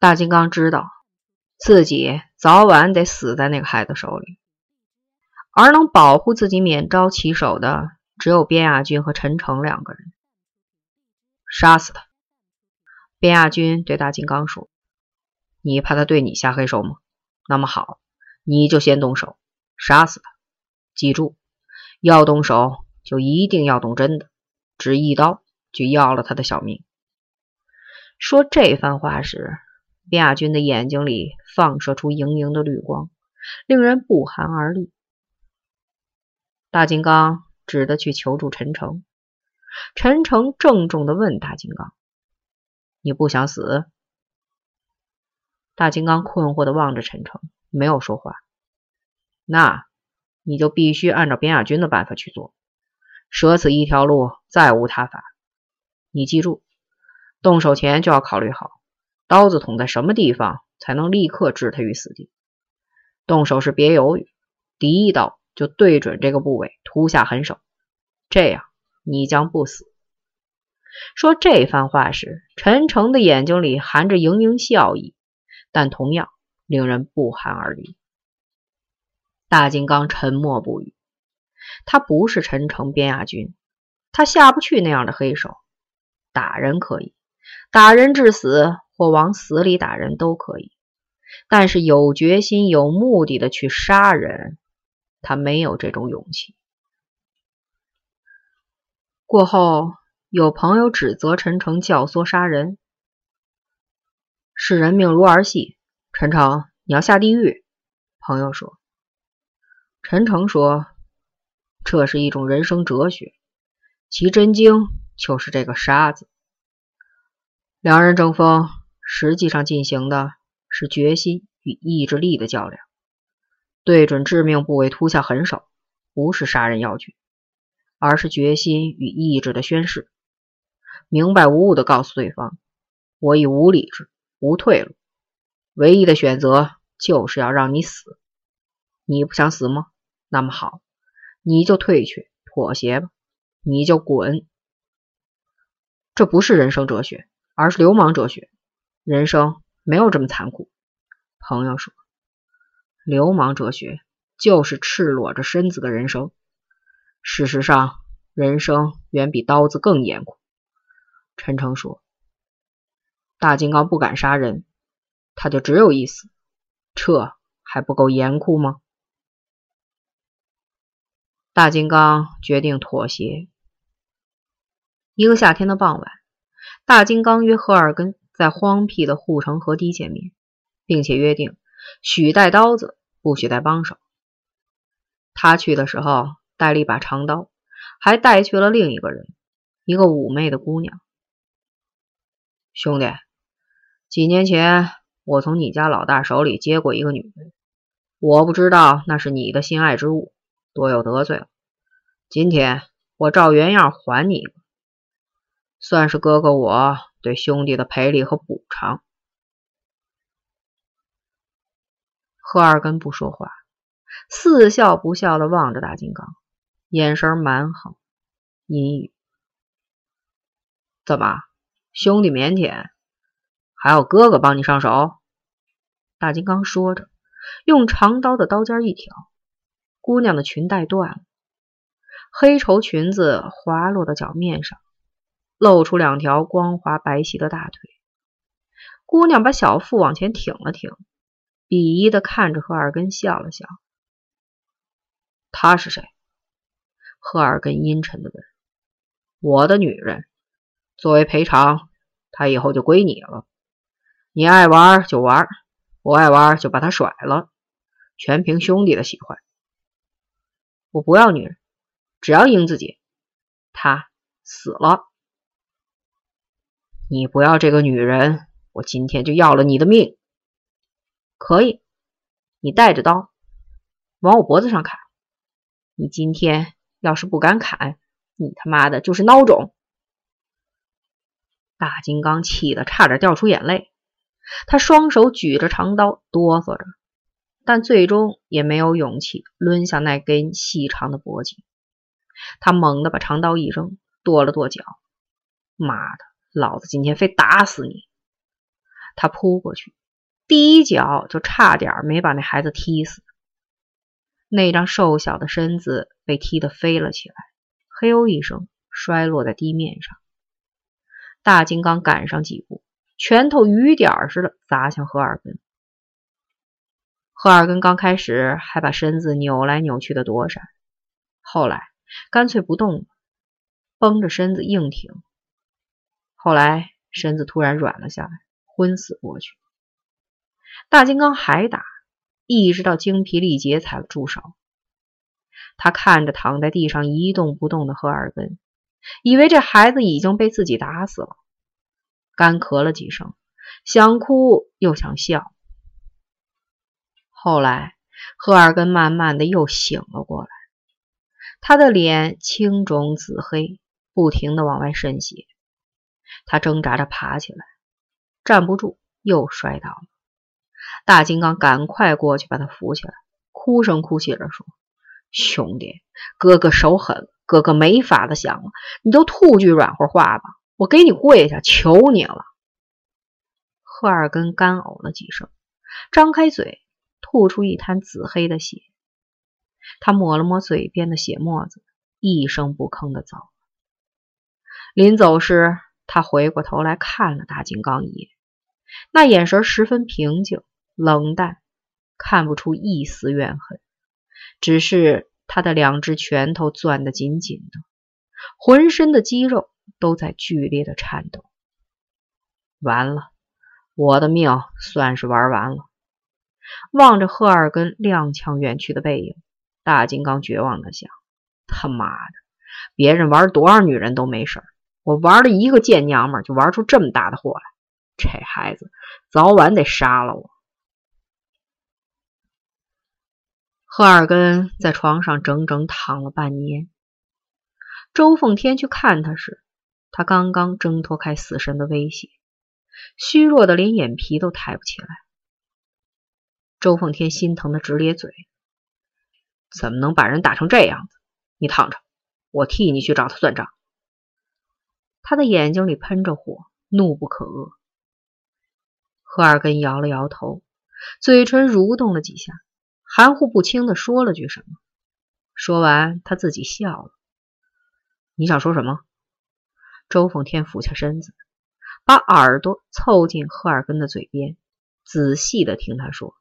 大金刚知道自己早晚得死在那个孩子手里，而能保护自己免遭其手的，只有边亚军和陈诚两个人。杀死他！边亚军对大金刚说：“你怕他对你下黑手吗？那么好，你就先动手，杀死他。记住，要动手就一定要动真的，只一刀就要了他的小命。”说这番话时，边亚军的眼睛里放射出莹莹的绿光，令人不寒而栗。大金刚只得去求助陈诚。陈诚郑重地问大金刚：“你不想死？”大金刚困惑地望着陈诚，没有说话。那你就必须按照边亚军的办法去做，舍此一条路，再无他法。你记住，动手前就要考虑好，刀子捅在什么地方才能立刻置他于死地。动手时别犹豫，第一刀就对准这个部位，突下狠手，这样。你将不死。说这番话时，陈诚的眼睛里含着盈盈笑意，但同样令人不寒而栗。大金刚沉默不语。他不是陈诚边亚军，他下不去那样的黑手。打人可以，打人致死或往死里打人都可以，但是有决心、有目的的去杀人，他没有这种勇气。过后，有朋友指责陈诚教唆杀人，视人命如儿戏。陈诚，你要下地狱。朋友说，陈诚说，这是一种人生哲学，其真经就是这个“杀”字。两人争锋，实际上进行的是决心与意志力的较量。对准致命部位，突下狠手，不是杀人要诀。而是决心与意志的宣誓，明白无误的告诉对方：“我已无理智，无退路，唯一的选择就是要让你死。你不想死吗？那么好，你就退却，妥协吧，你就滚。这不是人生哲学，而是流氓哲学。人生没有这么残酷。”朋友说：“流氓哲学就是赤裸着身子的人生。”事实上，人生远比刀子更严酷。陈诚说：“大金刚不敢杀人，他就只有一死，这还不够严酷吗？”大金刚决定妥协。一个夏天的傍晚，大金刚约赫尔根在荒僻的护城河堤见面，并且约定许带刀子，不许带帮手。他去的时候。带了一把长刀，还带去了另一个人，一个妩媚的姑娘。兄弟，几年前我从你家老大手里接过一个女人，我不知道那是你的心爱之物，多有得罪了。今天我照原样还你一个，算是哥哥我对兄弟的赔礼和补偿。贺二根不说话，似笑不笑的望着大金刚。眼神蛮横，阴郁。怎么，兄弟腼腆，还要哥哥帮你上手？大金刚说着，用长刀的刀尖一挑，姑娘的裙带断了，黑绸裙子滑落到脚面上，露出两条光滑白皙的大腿。姑娘把小腹往前挺了挺，鄙夷的看着何二根，笑了笑。他是谁？赫尔根阴沉的问：“我的女人，作为赔偿，她以后就归你了。你爱玩就玩，不爱玩就把她甩了，全凭兄弟的喜欢。我不要女人，只要英自己。她死了，你不要这个女人，我今天就要了你的命。可以，你带着刀往我脖子上砍。你今天。”要是不敢砍，你他妈的就是孬种！大金刚气得差点掉出眼泪，他双手举着长刀，哆嗦着，但最终也没有勇气抡下那根细长的脖颈。他猛地把长刀一扔，跺了跺脚：“妈的，老子今天非打死你！”他扑过去，第一脚就差点没把那孩子踢死。那张瘦小的身子被踢得飞了起来，嘿呦一声，摔落在地面上。大金刚赶上几步，拳头雨点似的砸向何尔根。赫尔根刚开始还把身子扭来扭去的躲闪，后来干脆不动了，绷着身子硬挺。后来身子突然软了下来，昏死过去。大金刚还打。一直到精疲力竭才住手。他看着躺在地上一动不动的赫尔根，以为这孩子已经被自己打死了，干咳了几声，想哭又想笑。后来，赫尔根慢慢的又醒了过来，他的脸青肿紫黑，不停的往外渗血。他挣扎着爬起来，站不住，又摔倒了。大金刚赶快过去把他扶起来，哭声哭泣着说：“兄弟，哥哥手狠，哥哥没法子想了，你就吐句软和话吧，我给你跪下，求你了。”赫尔根干呕了几声，张开嘴吐出一滩紫黑的血。他抹了抹嘴边的血沫子，一声不吭的走了。临走时，他回过头来看了大金刚一眼，那眼神十分平静。冷淡，看不出一丝怨恨，只是他的两只拳头攥得紧紧的，浑身的肌肉都在剧烈的颤抖。完了，我的命算是玩完了。望着赫尔根踉跄远去的背影，大金刚绝望的想：他妈的，别人玩多少女人都没事我玩了一个贱娘们就玩出这么大的祸来，这孩子早晚得杀了我。赫尔根在床上整整躺了半年。周凤天去看他时，他刚刚挣脱开死神的威胁，虚弱的连眼皮都抬不起来。周凤天心疼的直咧嘴：“怎么能把人打成这样子？你躺着，我替你去找他算账。”他的眼睛里喷着火，怒不可遏。赫尔根摇了摇头，嘴唇蠕动了几下。含糊不清的说了句什么，说完他自己笑了。你想说什么？周凤天俯下身子，把耳朵凑近赫尔根的嘴边，仔细的听他说。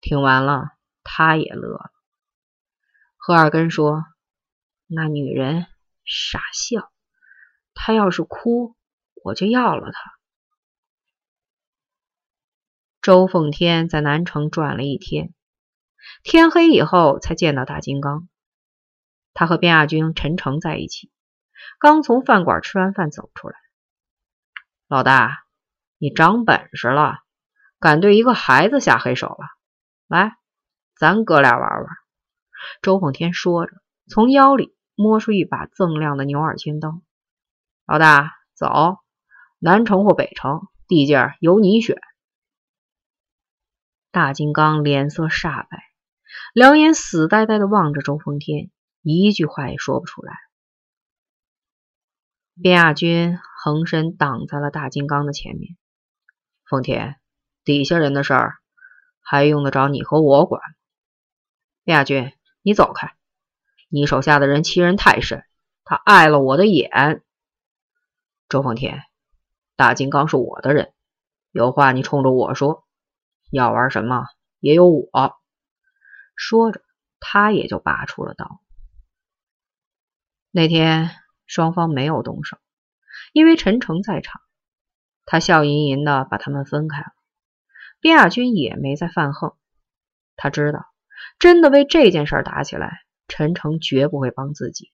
听完了，他也乐了。赫尔根说：“那女人傻笑，他要是哭，我就要了他。”周凤天在南城转了一天。天黑以后才见到大金刚，他和边亚军、陈诚在一起，刚从饭馆吃完饭走出来。老大，你长本事了，敢对一个孩子下黑手了？来，咱哥俩玩玩。周凤天说着，从腰里摸出一把锃亮的牛耳尖刀。老大，走，南城或北城，地界由你选。大金刚脸色煞白。两眼死呆呆的望着周奉天，一句话也说不出来。边亚军横身挡在了大金刚的前面。奉天，底下人的事儿还用得着你和我管？边亚军，你走开！你手下的人欺人太甚，他碍了我的眼。周奉天，大金刚是我的人，有话你冲着我说，要玩什么也有我。说着，他也就拔出了刀。那天双方没有动手，因为陈诚在场，他笑吟吟的把他们分开了。边亚军也没再犯横，他知道，真的为这件事打起来，陈诚绝不会帮自己。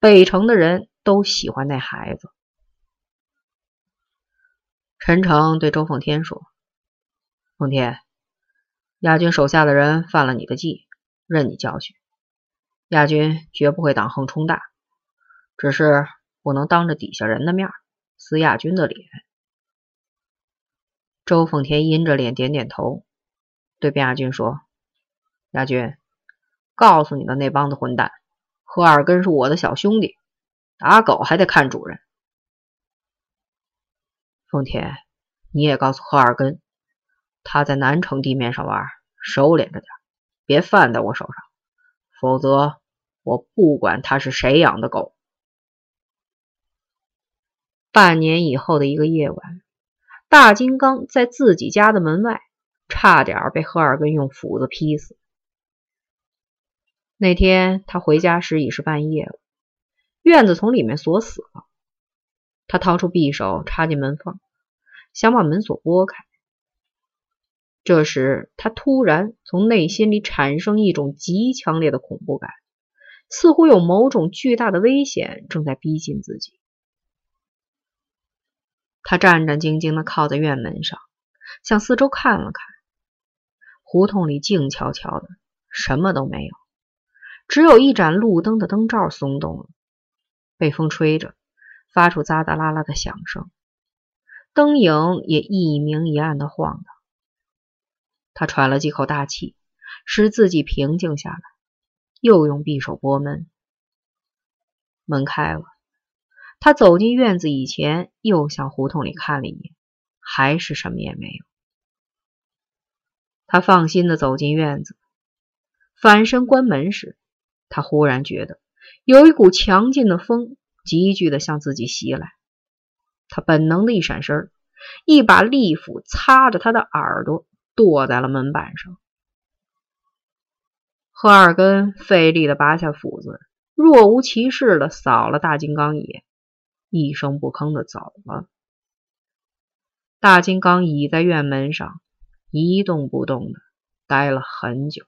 北城的人都喜欢那孩子。陈诚对周凤天说：“凤天。”亚军手下的人犯了你的忌，任你教训。亚军绝不会挡横冲大，只是不能当着底下人的面撕亚军的脸。周凤天阴着脸点点头，对卞亚军说：“亚军，告诉你的那帮子混蛋，何二根是我的小兄弟，打狗还得看主人。”凤天，你也告诉赫尔根，他在南城地面上玩，收敛着点，别犯在我手上，否则我不管他是谁养的狗。半年以后的一个夜晚，大金刚在自己家的门外，差点被赫尔根用斧子劈死。那天他回家时已是半夜了，院子从里面锁死了。他掏出匕首插进门缝，想把门锁拨开。这时，他突然从内心里产生一种极强烈的恐怖感，似乎有某种巨大的危险正在逼近自己。他战战兢兢地靠在院门上，向四周看了看。胡同里静悄悄的，什么都没有。只有一盏路灯的灯罩松动了，被风吹着，发出杂杂啦啦的响声，灯影也一明一暗的晃荡。他喘了几口大气，使自己平静下来，又用匕首拨门。门开了，他走进院子以前，又向胡同里看了一眼，还是什么也没有。他放心的走进院子，反身关门时。他忽然觉得有一股强劲的风急剧的向自己袭来，他本能的一闪身，一把利斧擦着他的耳朵剁在了门板上。赫尔根费力的拔下斧子，若无其事的扫了大金刚一眼，一声不吭的走了。大金刚倚在院门上，一动不动的待了很久。